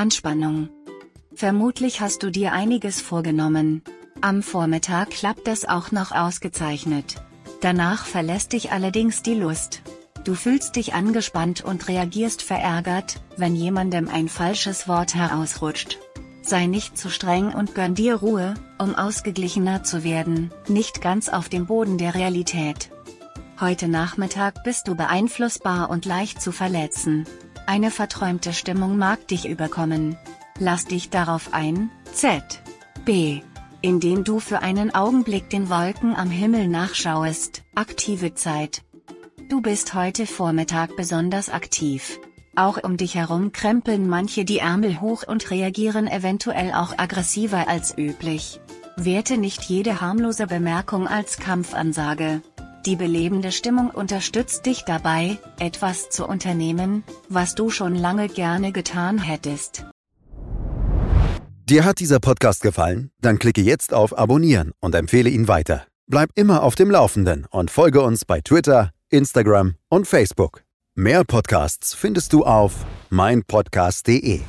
Anspannung. Vermutlich hast du dir einiges vorgenommen. Am Vormittag klappt das auch noch ausgezeichnet. Danach verlässt dich allerdings die Lust. Du fühlst dich angespannt und reagierst verärgert, wenn jemandem ein falsches Wort herausrutscht. Sei nicht zu streng und gönn dir Ruhe, um ausgeglichener zu werden, nicht ganz auf dem Boden der Realität. Heute Nachmittag bist du beeinflussbar und leicht zu verletzen. Eine verträumte Stimmung mag dich überkommen. Lass dich darauf ein, Z. B. Indem du für einen Augenblick den Wolken am Himmel nachschauest, aktive Zeit. Du bist heute Vormittag besonders aktiv. Auch um dich herum krempeln manche die Ärmel hoch und reagieren eventuell auch aggressiver als üblich. Werte nicht jede harmlose Bemerkung als Kampfansage. Die belebende Stimmung unterstützt dich dabei, etwas zu unternehmen, was du schon lange gerne getan hättest. Dir hat dieser Podcast gefallen? Dann klicke jetzt auf Abonnieren und empfehle ihn weiter. Bleib immer auf dem Laufenden und folge uns bei Twitter, Instagram und Facebook. Mehr Podcasts findest du auf meinpodcast.de.